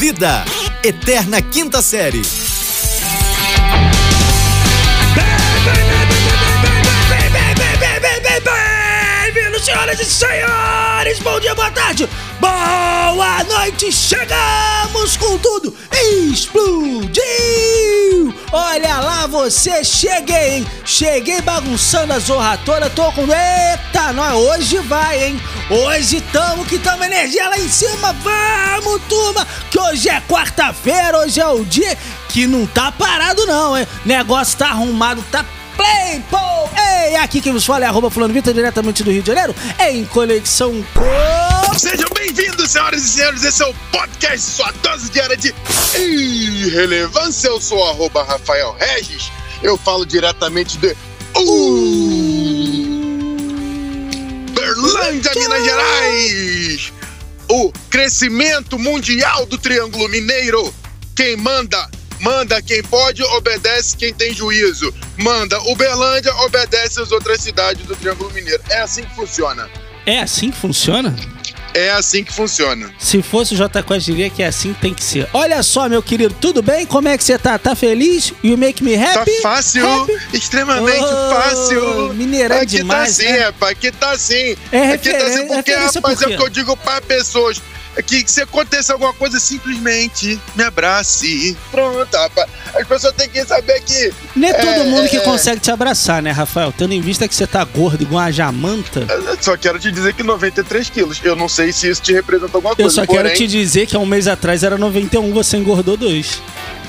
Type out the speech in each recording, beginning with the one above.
Vida, Eterna Quinta Série. Bem-vindos, senhoras e senhores! Bom dia, boa tarde, boa noite! Chegamos com tudo! Explodiu! Olha lá, você cheguei, hein? Cheguei bagunçando a zorra toda, tô com. Eita, nós hoje vai, hein? Hoje tamo que tamo energia lá em cima, vamos, turma! Que hoje é quarta-feira, hoje é o dia que não tá parado, não, hein? Negócio tá arrumado, tá Play, pô! Ei, aqui quem vos fala é arroba fulano Vitor, diretamente do Rio de Janeiro, em conexão com... Sejam bem-vindos, senhoras e senhores, esse é o podcast, sua dose diária de irrelevância. Eu sou arroba Rafael Regis, eu falo diretamente de Uberlândia, Minas Gerais. O crescimento mundial do Triângulo Mineiro. Quem manda Manda quem pode, obedece quem tem juízo. Manda Uberlândia, obedece as outras cidades do Triângulo Mineiro. É assim que funciona. É assim que funciona? É assim que funciona. Se fosse o J Quest, diria que é assim que tem que ser. Olha só, meu querido, tudo bem? Como é que você tá? Tá feliz? You make me happy? Tá fácil, Happy? extremamente Oh, fácil. mineirão aqui demais, tá assim, né? rapaz, aqui tá assim. É aqui tá assim porque, referência rapaz, por é o que eu digo para pessoas. É que se aconteça alguma coisa, simplesmente me abrace. Pronto, rapaz. As pessoas têm que saber que. Não é todo É, mundo que é, consegue te abraçar, né, Rafael? Tendo em vista que você tá gordo igual uma jamanta. Eu Só quero te dizer que 93 quilos. Eu não sei se isso te representa alguma Eu coisa. só quero porém, te dizer que há um mês atrás era 91, você engordou dois.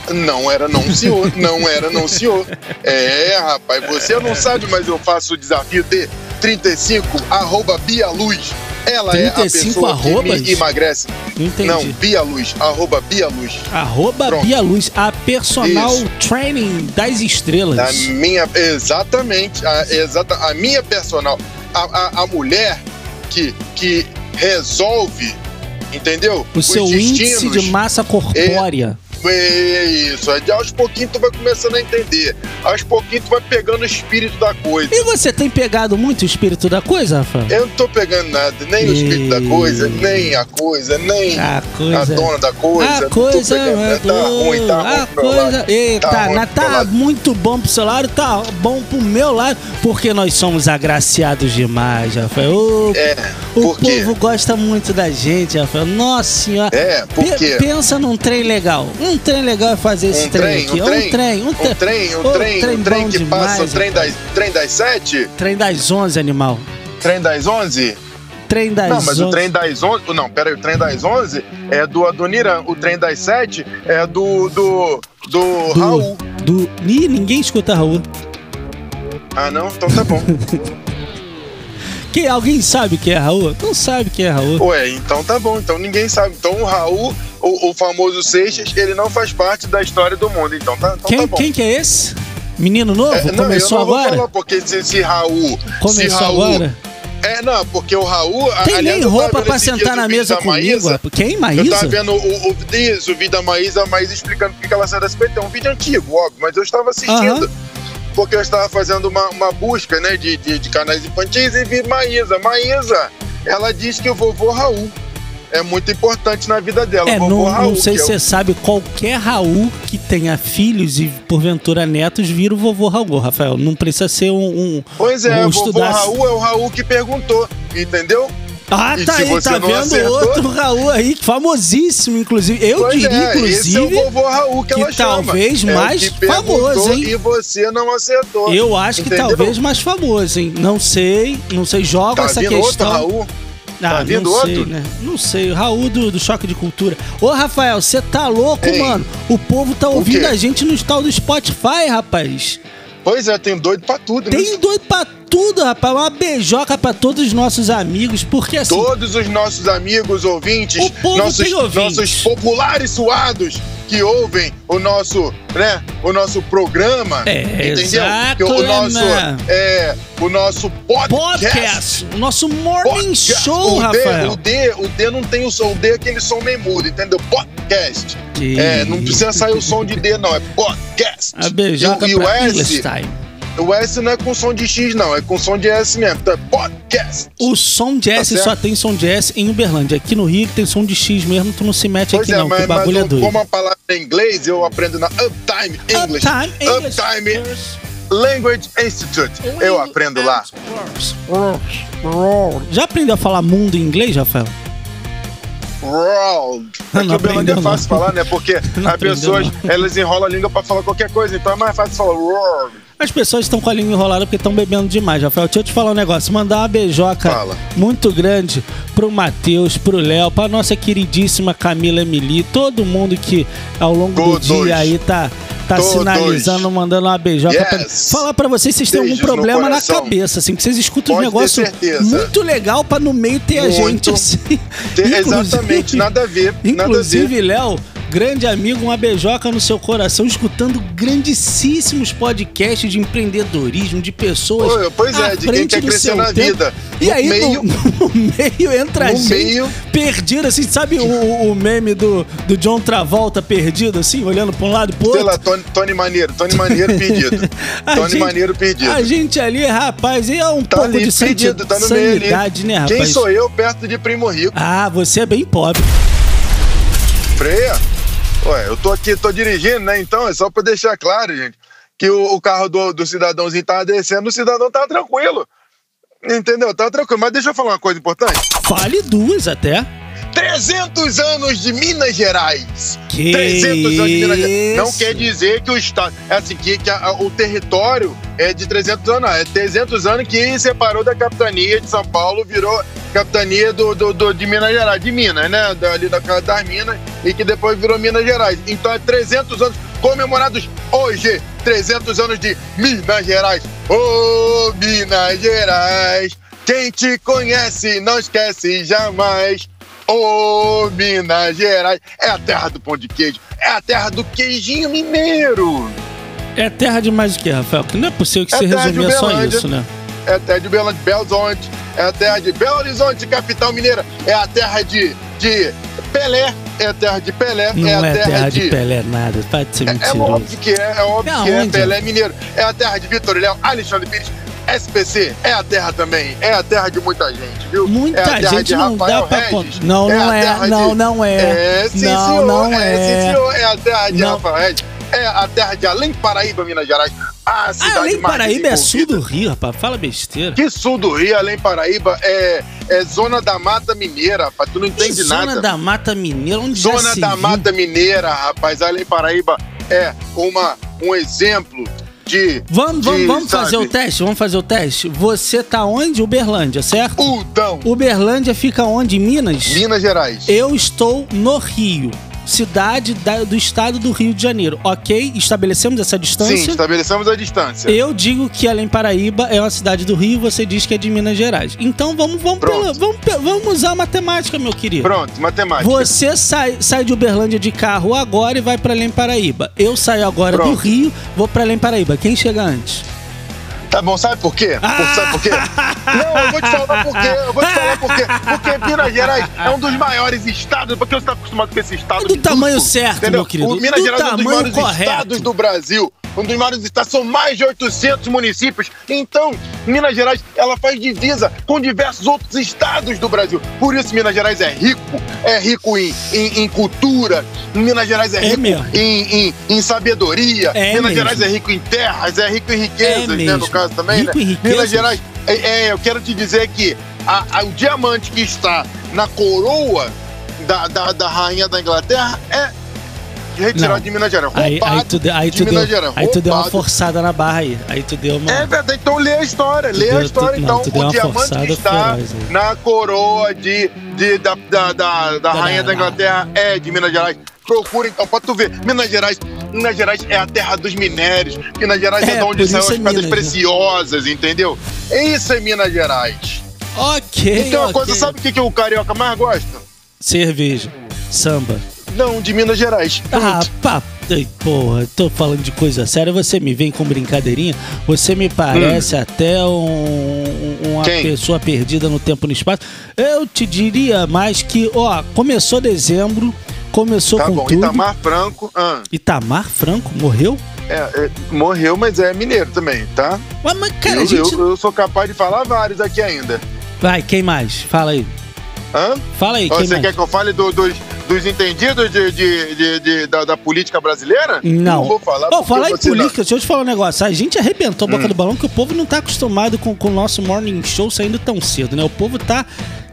Não era não, senhor. Não era não, senhor. É, rapaz, você não sabe, mas eu faço o desafio de 35, arroba Bia Luz. Ela é a 35 pessoa que me emagrece. Não entendi. Não, Bia Luz, arroba Bia Luz. Arroba Pronto. Bia Luz, a personal Isso. training das estrelas. A minha, exatamente, a, exata, a minha personal, a, a, a mulher que, que resolve, entendeu? O Os seu índice de massa corpórea. É isso, aí aos pouquinhos tu vai começando a entender. Aos pouquinhos tu vai pegando o espírito da coisa. E você tem pegado muito o espírito da coisa, Rafael? Eu não tô pegando nada, nem o espírito da coisa, nem a coisa, nem A a coisa. dona da coisa. A coisa é? Tá ruim, tá ruim a coisa. Eita, Tá ruim tá muito bom pro seu lado, tá bom pro meu lado, porque nós somos agraciados demais, Rafael. Ô, É, o povo gosta muito da gente, Rafael. Nossa senhora. É, por Pe- quê? Pensa num trem legal. Um trem legal é fazer esse Um trem, trem, aqui. um trem, um trem, um, um tre- trem, um trem, um trem que passa, o trem das, trem das sete, Trem das 11, animal. trem das onze. Trem das Não, mas o 11. trem das onze, não, pera aí, o trem das onze é do Adoniran, o trem das sete é do, do, do, do, Raul. do. Ih, ninguém escuta Raul. Ah, não? Então tá bom. Que alguém sabe que é Raul? Não sabe que é Raul. Ué, então tá bom. Então ninguém sabe. Então o Raul, o, o famoso Seixas, ele não faz parte da história do mundo. Então tá, então Quem, tá bom. quem que é esse? Menino novo? É, não, Começou eu não agora? Vou falar, porque se, se Raul. se Começou Raul, agora? É, não, porque o Raul. Tem aliás, nem eu roupa pra sentar na mesa comigo. Maísa. Quem, Eu Maísa? tava vendo o, o, isso, o vídeo da Maísa, a Maísa explicando por que ela saiu da SBT. É um vídeo antigo, óbvio, mas eu estava assistindo. Porque eu estava fazendo uma, uma busca, né, de, de, de canais infantis e vi Maísa. Maísa, ela diz que o vovô Raul é muito importante na vida dela. É, o vovô não, Raul, não sei que se é você sabe, qualquer Raul que tenha filhos e porventura netos vira o vovô Raul, Rafael. Não precisa ser um. um Pois é, um o vovô estudasse- Raul é o Raul que perguntou, entendeu? Ah, E tá aí, tá vendo acertou- outro Raul aí, famosíssimo, inclusive. Eu Pois diria, é, esse é o inclusive. vovô Raul que, que ela chama. talvez É mais que famoso, hein? E você não acertou. Eu acho que Entendeu? talvez mais famoso, hein? Não sei, não sei, joga Tá essa vindo outro questão. Raul? Ah, Tá vindo não sei, outro? né? Não sei. O Raul do, do Choque de Cultura. Ô, Rafael, você tá louco, Ei. mano? O povo tá ouvindo a gente no tal do Spotify, rapaz. Pois é, tem doido pra tudo, né? Tem doido pra tudo, rapaz. Uma beijoca pra todos os nossos amigos, porque assim. Todos os nossos amigos ouvintes, nossos, ouvintes. nossos populares suados que ouvem o nosso, né, o nosso programa, É, entendeu? exato, o nosso, é, o nosso podcast. Podcast. O nosso morning Podcast. show, o Rafael. D, o D, o D não tem o som, o D é aquele som meio mudo, entendeu? Podcast. Que É, não precisa sair o som de D, não, é podcast. A beijoca e, o- e o S, time. O S não é com som de X, não, é com som de S mesmo. Então é podcast. O som de S Tá só tem som de S em Uberlândia. Aqui no Rio tem som de X mesmo, tu não se mete Pois aqui é, não, que mas, o bagulho mas é doido. como a palavra em inglês, eu aprendo na Uptime English. Uptime English. Uptime Language Institute. Eu aprendo lá. Já aprendeu a falar mundo em inglês, Rafael? World. É que o é não. fácil falar, né? Porque as pessoas, não. elas enrolam a língua pra falar qualquer coisa, então é mais fácil falar world. As pessoas estão com a língua enrolada porque estão bebendo demais, Rafael. Deixa eu te falar um negócio. Mandar uma beijoca Fala. muito grande pro Matheus, pro Léo, pra nossa queridíssima Camila Emily, todo mundo que ao longo Todos. do dia aí tá, tá Todos. sinalizando, mandando uma beijoca. Yes. Pra... Falar pra vocês, vocês têm algum problema na cabeça, assim, que vocês escutam um Pode ter negócio muito legal pra no meio ter a Muito. gente assim. Exatamente, a. Nada a ver. Inclusive, Léo, grande amigo, uma beijoca no seu coração, escutando grandíssimos podcasts de empreendedorismo, de pessoas. Pois é, de quem quer crescer na tempo. vida. E No aí, meio- no, no meio entra a No gente meio- perdido, assim, sabe o, o meme do, do John Travolta perdido, assim, olhando pra um lado e pro Sei outro? lá, Tony, Tony Maneiro, Tony Maneiro perdido. Tony gente- Maneiro perdido. A gente ali, rapaz, e é um Tá pouco de perdido, tá no meio sanidade, ali. né, rapaz? Quem sou eu perto de Primo Rico? Ah, você é bem pobre. Freia? Ué, eu tô aqui, tô dirigindo, né? Então é só pra deixar claro, gente, que o, o carro do, do cidadãozinho tava descendo, o cidadão tava tranquilo. Entendeu? Tava tranquilo. Mas deixa eu falar uma coisa importante. Fale duas até. 300 anos de Minas Gerais. Que 300 anos de Minas Gerais. Não quer dizer que o estado. É assim, que, que a- o território é de 300 anos. não. É 300 anos que separou da capitania de São Paulo, virou capitania do, do, do- de Minas Gerais, de Minas, né? Da- Ali da casa das Minas, e que depois virou Minas Gerais. Então é 300 anos comemorados hoje. 300 anos de Minas Gerais. Ô, Minas Gerais. Quem te conhece não esquece jamais. Ô, Minas Gerais, é a terra do pão de queijo, é a terra do queijinho mineiro, É terra de mais o que, Rafael? Que não é possível que É você resumia só isso, né? é a terra de Belo, Belo Horizonte, é a terra de Belo Horizonte, capital mineira, é a terra de, de Pelé, é a terra de Pelé, Não é a é terra, terra de de... Pelé nada, para de ser É, é mentiroso. óbvio que é, é óbvio É que é? Pelé mineiro, é a terra de Vitor Léo, Alexandre Pires, SPC, é a terra também, é a terra de muita gente, viu? Muita é a terra gente de não Rafael dá pra contar. Não, não a é, terra não, de- não é. É, sim, Não, senhor. não é. é. sim, senhor. É a terra de Não. Rafael Regis. É a terra de Além Paraíba, Minas Gerais. A cidade Ah, além mais Paraíba é sul do Rio, rapaz. Fala besteira. Que sul do Rio, Além Paraíba, é, é zona da Mata Mineira, rapaz. Tu não Que entende zona nada. da Mata Mineira, onde já Zona da viu? Mata Mineira, rapaz. Além Paraíba é uma, um exemplo de. Vamos, vamos, de, vamos fazer o teste? Vamos fazer o teste? Você tá onde? Uberlândia, certo? Udão. Uberlândia fica onde? Minas? Minas Gerais. Eu estou no Rio, cidade da- do estado do Rio de Janeiro. Ok? Estabelecemos essa Sim, distância? estabelecemos a distância. Eu digo que Além Paraíba é uma cidade do Rio, você diz que é de Minas Gerais. Então vamos, vamos, pela- vamos, vamos usar a matemática, meu querido. Pronto, matemática. Você sai, sai de Uberlândia de carro agora e vai pra Além Paraíba. Eu saio agora do Pronto. Rio, vou pra Além Paraíba. Quem chega antes? Tá bom, sabe por quê? Por- Ah! Sabe por quê? Não, eu vou te falar por quê. Eu vou te falar por quê. Porque Minas Gerais é um dos maiores estados, porque você está acostumado com esse estado. É do tamanho certo, entendeu? meu querido. O Minas Do Gerais é um dos maiores correto. estados do Brasil. Um dos maiores estados, são mais de 800 municípios. Então, Minas Gerais, ela faz divisa com diversos outros estados do Brasil. Por isso, Minas Gerais é rico. É rico em, em, em cultura. Minas Gerais é, É rico em, em, sabedoria. É Minas mesmo. Gerais é rico em terras, é rico em riquezas, né? mesmo. No caso também, Rico né? em riquezas. Minas Gerais, é, é, eu quero te dizer que a- a- o diamante que está na coroa da, da, da rainha da Inglaterra é retirado Não. de Minas Gerais. Aí, aí tu, deu- aí de tu, Minas deu, Gerais. aí tu deu uma forçada na barra aí. Aí tu deu uma. É verdade, então lê a história, lê deu- a história. tu- então, tu deu o diamante que está feroz na coroa de, de- da, da, da, da rainha da Inglaterra é de Minas Gerais. Procura então, pra tu ver. Minas Gerais, Minas Gerais é a terra dos minérios. Minas Gerais é, É, de onde saem as é pedras né? preciosas, entendeu? Isso é Minas Gerais. Ok. E tem uma ok. coisa, sabe o que, que o carioca mais gosta? Cerveja. Samba. Não, de Minas Gerais. Ah, Pronto. pá. ai, Porra, tô falando de coisa séria. Você me vem com brincadeirinha. Você me parece até um- uma Hum. Quem? pessoa perdida no tempo e no espaço. Eu te diria mais que, ó, começou dezembro, começou tá com bom. tudo. Itamar Franco. ah, Itamar Franco morreu? É, é, morreu, mas é mineiro também, tá? Mas, mas, cara, eu, a gente... eu, eu sou capaz de falar vários aqui ainda. Vai, quem mais? Fala aí. Hã? Fala aí, Ó, quem Você mais? quer que eu fale do- dos, dos entendidos de, de- de- de- da, da política brasileira? Não. vou falar. Porque falar em você não- Hum. política, deixa eu te falar um negócio. A gente arrebentou a boca do balão que o povo não tá acostumado com, com o nosso morning show saindo tão cedo, né? O povo tá.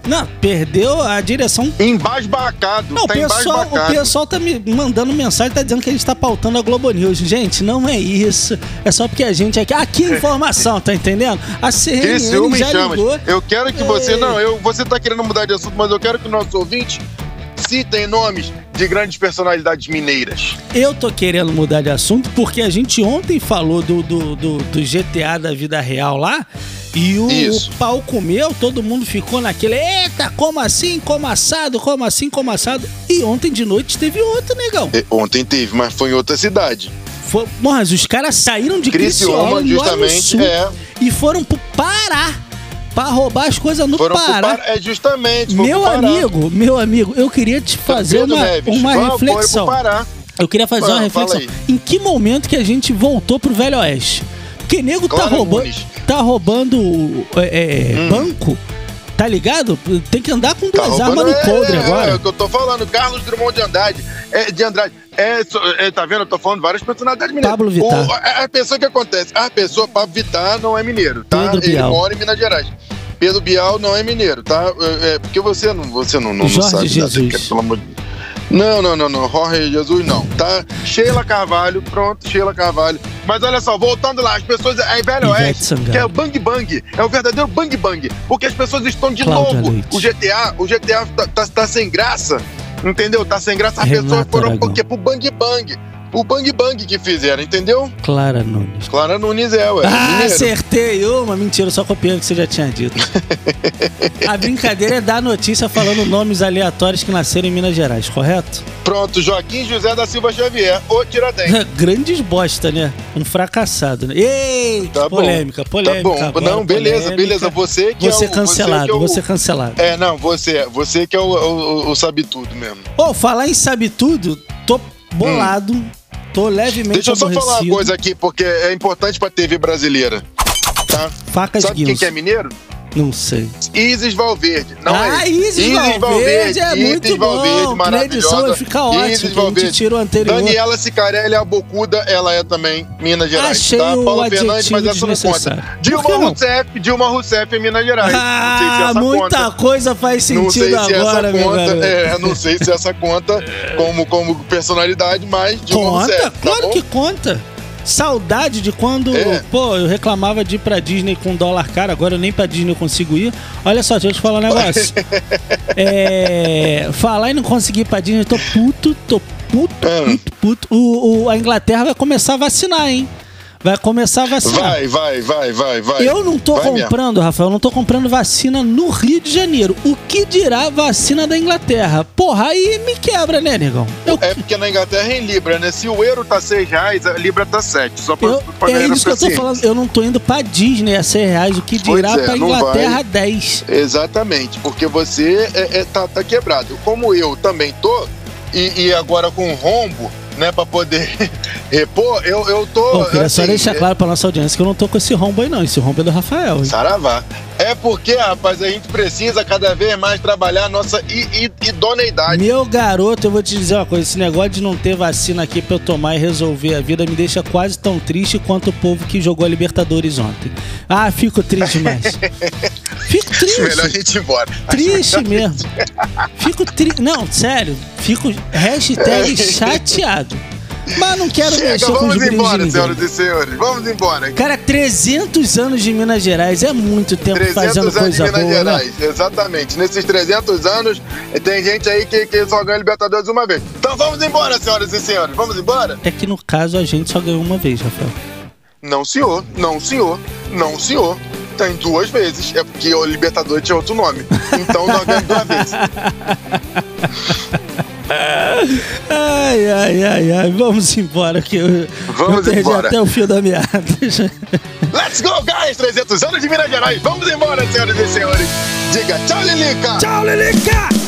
Não, perdeu a direção. Embasbacado. Não, o tá pessoal, o pessoal tá me mandando mensagem, tá dizendo que a gente tá pautando a Globo News. Gente, não é isso. É só porque a gente aqui. Aqui é informação, tá entendendo? A CNN ciúme já ligou. Eu quero que você. Ei. Não, eu, você tá querendo mudar de assunto, mas eu quero que o nosso ouvinte citem nomes de grandes personalidades mineiras. Eu tô querendo mudar de assunto porque a gente ontem falou do, do, do, do GTA da vida real lá. E o, Isso. pau comeu, todo mundo ficou naquele. Eita, como assim? Como assado? Como assim? Como assado? E ontem de noite teve outro, negão. É, Ontem teve, mas foi em outra cidade. Foi, mas os caras saíram de Criciúma, Criciúma, justamente, sul, é. e foram pro Pará pra roubar as coisas no Foram Pará. Pará. É justamente. Meu amigo, meu amigo, eu queria te fazer Pedro uma, Neves, uma vamos, reflexão. Eu queria fazer uma Ah, fala reflexão. Em que momento que a gente voltou pro Velho Oeste? Porque nego tá Clara roubando, Nunes. tá roubando é, é, Hum. banco, tá ligado? Tem que andar com Tá duas roubando- armas no coldre é, É, agora. o que eu tô falando, Carlos Drummond de Andrade. É, de Andrade. É, é, tá vendo? Eu tô falando várias personalidades mineiras. Pablo Vittar. O- a, a pessoa que acontece, a pessoa, Pablo Vittar, não é mineiro, tá? Pedro Ele Bial. mora em Minas Gerais. Pedro Bial não é mineiro, tá? É, é, porque você não, você não, não, não sabe nada, Jesus. cara, pelo amor de Deus. Não, não, não, não. Jorge Jesus não, tá? Sheila Carvalho, pronto, Sheila Carvalho. Mas olha só, voltando lá, as pessoas. É Velho Oeste, que é o Bang Bang. É o verdadeiro Bang Bang. Porque as pessoas estão de Cláudia novo. Leite. O GTA, o GTA tá, tá, tá sem graça. Entendeu? Tá sem graça. As Renata pessoas foram Aragão. por quê? Pro Bang Bang. O Bang Bang que fizeram, entendeu? Clara Nunes. Clara Nunes é, ué. Ah, mineiro. acertei uma. Mentira, só copiando o que você já tinha dito. a brincadeira é dar notícia falando nomes aleatórios que nasceram em Minas Gerais, correto? Pronto, Joaquim José da Silva Xavier, o Tiradentes. Grandes bosta, né? Um fracassado, né? Ei, Tá bom. polêmica, polêmica. Tá bom, agora, não, beleza, polêmica. beleza. Você que Você é o. cancelado, que é o- você cancelado. É, não, você, você que é o, o, o sabe tudo mesmo. Ô, falar em sabe tudo, tô bolado, tô levemente Hum. Deixa eu só falar uma aborrecido. coisa aqui, porque é importante pra TV brasileira. Tá? Facas Sabe quem que é mineiro? Não sei. Isis Valverde. Não ah, é? Isis, Valverde, é muito Isis Valverde, bom. Edição maravilhosa. vai ficar ótimo, Isis que a gente Valverde. tira o anterior. Daniela Cicarelli, a Bocuda, ela é também Minas Gerais. Achei tá? o Paula Fernandes, mas essa não conta. Dilma? Rousseff, Dilma Rousseff é Minas Gerais. se Ah, essa muita conta. coisa faz Não sei sentido se agora, essa conta, é, não sei se essa conta como, como personalidade, mas Dilma Conta, Rousseff, tá claro bom? que conta. Saudade de quando, É. pô, eu reclamava de ir pra Disney com dólar caro, agora eu nem pra Disney eu consigo ir. Olha só, deixa eu te falar um negócio. é, falar e não conseguir ir pra Disney, tô puto, tô puto, É. puto, puto. O, o- a Inglaterra vai começar a vacinar, hein? Vai começar a vacinar. Vai, vai, vai, vai, vai. Eu não tô Vai mesmo. comprando, Rafael, eu não tô comprando vacina no Rio de Janeiro. O que dirá vacina da Inglaterra? Porra, aí me quebra, né, negão? Eu, É porque na Inglaterra é em Libra, né? Se o euro tá 6 reais, a Libra tá 7. Só pra, eu- pra é isso que eu tô falando. Eu não tô indo pra Disney a 100 reais. O que Pois dirá é, pra Inglaterra vai. 10? Exatamente, porque você é, é- tá, tá quebrado. Como eu também tô, e, e agora com rombo, né, pra poder repor, eu, eu tô. Eu queria só assim, deixar é- claro pra nossa audiência que eu não tô com esse rombo aí, não. Esse rombo é do Rafael. hein? Saravá. É porque, rapaz, a gente precisa cada vez mais trabalhar a nossa idoneidade. Meu garoto, eu vou te dizer uma coisa: esse negócio de não ter vacina aqui pra eu tomar e resolver a vida me deixa quase tão triste quanto o povo que jogou a Libertadores ontem. Ah, fico triste demais. Fico triste. Melhor a gente ir embora. Triste mesmo. Fico triste. Não, sério. Fico hashtag chateado. Mas não quero Chega, mexer com os vamos brilhos de embora, senhoras e senhores. Vamos embora. Cara, 300 anos de Minas Gerais é muito tempo 300 fazendo anos de coisa Minas boa, né? Gerais, exatamente. Nesses 300 anos, tem gente aí que, que só ganha Libertadores uma vez. Então vamos embora, senhoras e senhores. Vamos embora? É que no caso a gente só ganhou uma vez, Rafael. Não, senhor. Não, senhor. Não, senhor. Tem duas vezes. É porque o Libertadores tinha outro nome. Então nós ganhamos duas vezes. Ai, ai, ai, ai. Vamos embora que eu, Vamos eu perdi embora. até o fio da meada. Let's go, guys! 300 anos de Minas Gerais. Vamos embora, senhoras e senhores. Diga tchau, Lilica. Tchau, Lelica!